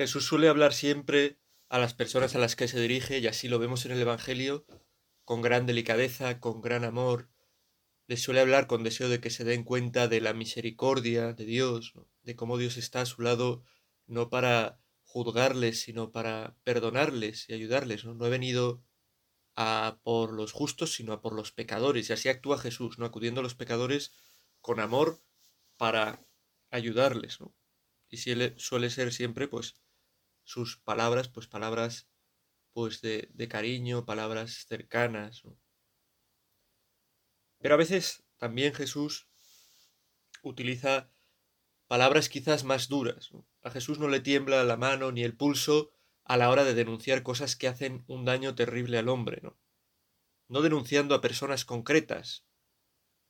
Jesús suele hablar siempre a las personas a las que se dirige, y así lo vemos en el Evangelio, con gran delicadeza, con gran amor. Les suele hablar con deseo de que se den cuenta de la misericordia de Dios, de cómo Dios está a su lado, no para juzgarles, sino para perdonarles y ayudarles. ¿no? he venido a por los justos, sino a por los pecadores. Y así actúa Jesús, ¿no? acudiendo a los pecadores con amor para ayudarles. Y suele ser siempre, pues, sus palabras, pues palabras pues de, de cariño, palabras cercanas. Pero a veces también Jesús utiliza palabras quizás más duras. A Jesús no le tiembla la mano ni el pulso a la hora de denunciar cosas que hacen un daño terrible al hombre, ¿no? No denunciando a personas concretas,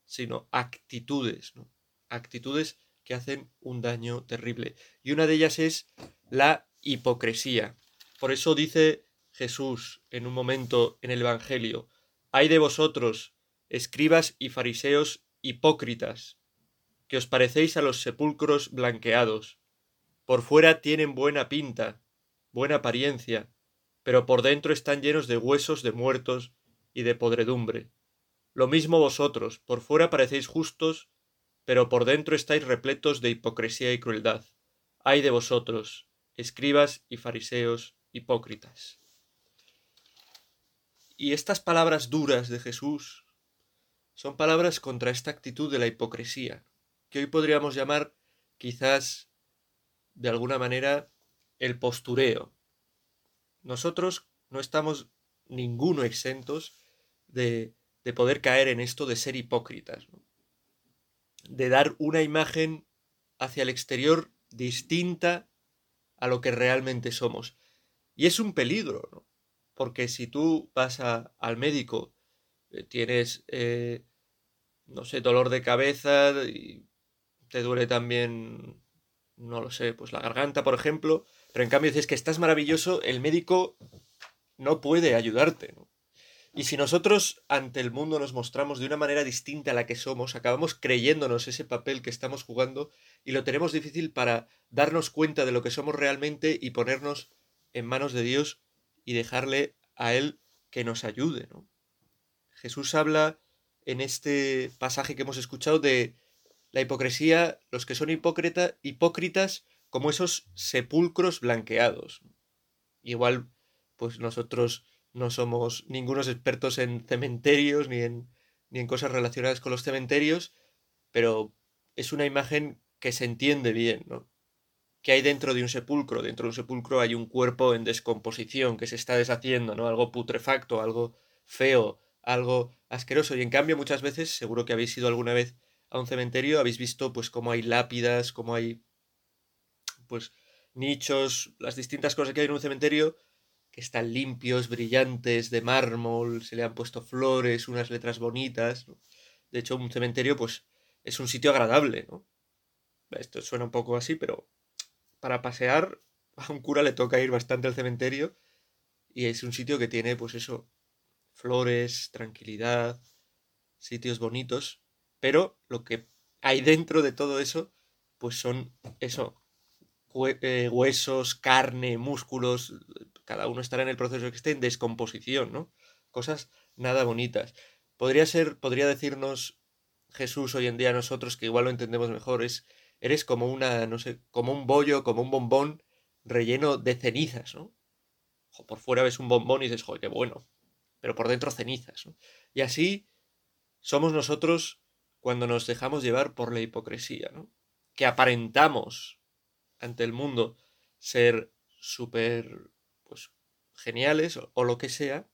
sino actitudes, ¿no? Actitudes que hacen un daño terrible. Y una de ellas es la hipocresía. Por eso dice Jesús en un momento en el Evangelio, hay de vosotros, escribas y fariseos hipócritas, que os parecéis a los sepulcros blanqueados. Por fuera tienen buena pinta, buena apariencia, pero por dentro están llenos de huesos de muertos y de podredumbre. Lo mismo vosotros, por fuera parecéis justos, pero por dentro estáis repletos de hipocresía y crueldad. Ay de vosotros, escribas y fariseos hipócritas. Y estas palabras duras de Jesús son palabras contra esta actitud de la hipocresía, que hoy podríamos llamar quizás de alguna manera el postureo. Nosotros no estamos ninguno exentos de, de poder caer en esto de ser hipócritas, de dar una imagen hacia el exterior distinta a lo que realmente somos. Y es un peligro, ¿no? Porque si tú vas al médico, eh, tienes, eh, no sé, dolor de cabeza y te duele también, no lo sé, pues la garganta, por ejemplo, pero en cambio dices que estás maravilloso, el médico no puede ayudarte, ¿no? Y si nosotros ante el mundo nos mostramos de una manera distinta a la que somos, acabamos creyéndonos ese papel que estamos jugando y lo tenemos difícil para darnos cuenta de lo que somos realmente y ponernos en manos de Dios y dejarle a Él que nos ayude. ¿no? Jesús habla en este pasaje que hemos escuchado de la hipocresía, los que son hipócritas como esos sepulcros blanqueados. Igual, pues nosotros no somos ningunos expertos en cementerios ni en, ni en cosas relacionadas con los cementerios, pero es una imagen que se entiende bien, ¿no? ¿Qué hay dentro de un sepulcro? Dentro de un sepulcro hay un cuerpo en descomposición que se está deshaciendo, ¿no? Algo putrefacto, algo feo, algo asqueroso. Y en cambio, muchas veces, seguro que habéis ido alguna vez a un cementerio, habéis visto pues cómo hay lápidas, cómo hay pues nichos, las distintas cosas que hay en un cementerio que están limpios, brillantes, de mármol, se le han puesto flores, unas letras bonitas. De hecho, un cementerio, pues, es un sitio agradable, ¿no? Esto suena un poco así, pero para pasear a un cura le toca ir bastante al cementerio y es un sitio que tiene, pues eso, flores, tranquilidad, sitios bonitos, pero lo que hay dentro de todo eso, pues son eso, eh, huesos, carne, músculos, cada uno estará en el proceso que esté en descomposición, ¿no? Cosas nada bonitas. Podría ser, podría decirnos Jesús hoy en día nosotros, que igual lo entendemos mejor, es, eres como una, no sé, como un bollo, como un bombón relleno de cenizas, ¿no? por fuera ves un bombón y dices, joder, qué bueno, pero por dentro cenizas. Y así somos nosotros cuando nos dejamos llevar por la hipocresía, ¿no? Que aparentamos ante el mundo ser súper geniales o, lo que sea,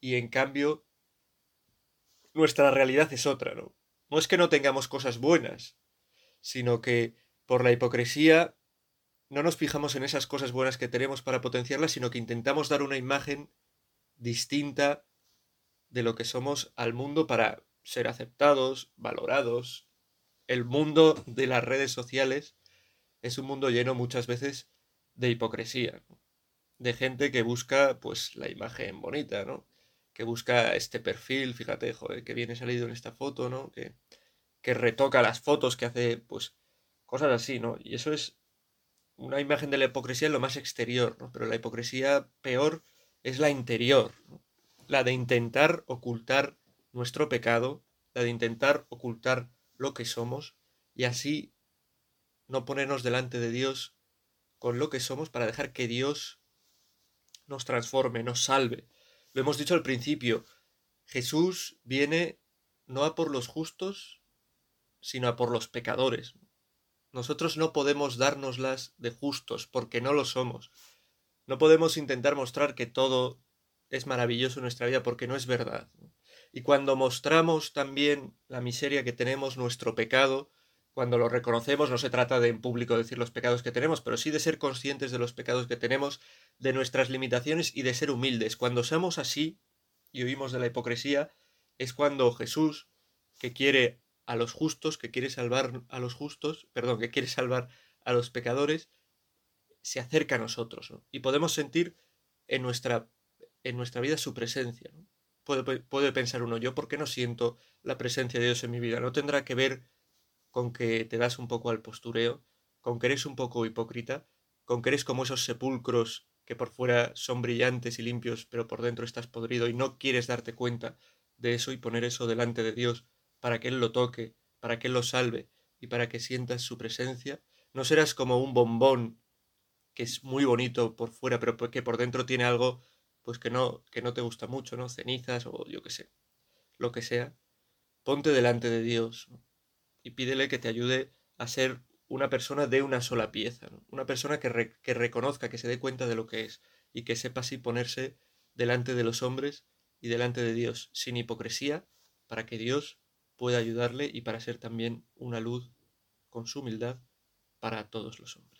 y en cambio nuestra realidad es otra, ¿no? No es que no tengamos cosas buenas, sino que por la hipocresía no nos fijamos en esas cosas buenas que tenemos para potenciarlas, sino que intentamos dar una imagen distinta de lo que somos al mundo para ser aceptados, valorados. El mundo de las redes sociales es un mundo lleno muchas veces de hipocresía de gente que busca pues la imagen bonita, ¿no? Que busca este perfil, fíjate, joder, que viene salido en esta foto, ¿no? Que, que retoca las fotos, que hace pues cosas así, ¿no? Y eso es una imagen de la hipocresía es lo más exterior, ¿no? pero la hipocresía peor es la interior, la de intentar ocultar nuestro pecado, la de intentar ocultar lo que somos y así no ponernos delante de Dios con lo que somos para dejar que Dios nos transforme, nos salve. Lo hemos dicho al principio, Jesús viene no a por los justos, sino a por los pecadores. Nosotros no podemos dárnoslas de justos porque no lo somos. No podemos intentar mostrar que todo es maravilloso en nuestra vida porque no es verdad. Y cuando mostramos también la miseria que tenemos, nuestro pecado, cuando lo reconocemos, no se trata de en público decir los pecados que tenemos, pero sí de ser conscientes de los pecados que tenemos, de nuestras limitaciones y de ser humildes. Cuando seamos así y oímos de la hipocresía, es cuando Jesús, que quiere a los justos, que quiere salvar a los justos, perdón, que quiere salvar a los pecadores, se acerca a nosotros, Y podemos sentir en nuestra, en nuestra vida su presencia, Puede, puede pensar uno, yo por qué no siento la presencia de Dios en mi vida. No tendrá que ver con que te das un poco al postureo, con que eres un poco hipócrita, con que eres como esos sepulcros que por fuera son brillantes y limpios, pero por dentro estás podrido y no quieres darte cuenta de eso y poner eso delante de Dios para que Él lo toque, para que Él lo salve y para que sientas su presencia. No serás como un bombón que es muy bonito por fuera, pero que por dentro tiene algo pues que no, que no te gusta mucho, ¿no? Cenizas o yo qué sé, lo que sea. Ponte delante de Dios y pídele que te ayude a ser una persona de una sola pieza, una persona que, que reconozca, que se dé cuenta de lo que es y que sepa así ponerse delante de los hombres y delante de Dios sin hipocresía, para que Dios pueda ayudarle y para ser también una luz con su humildad para todos los hombres.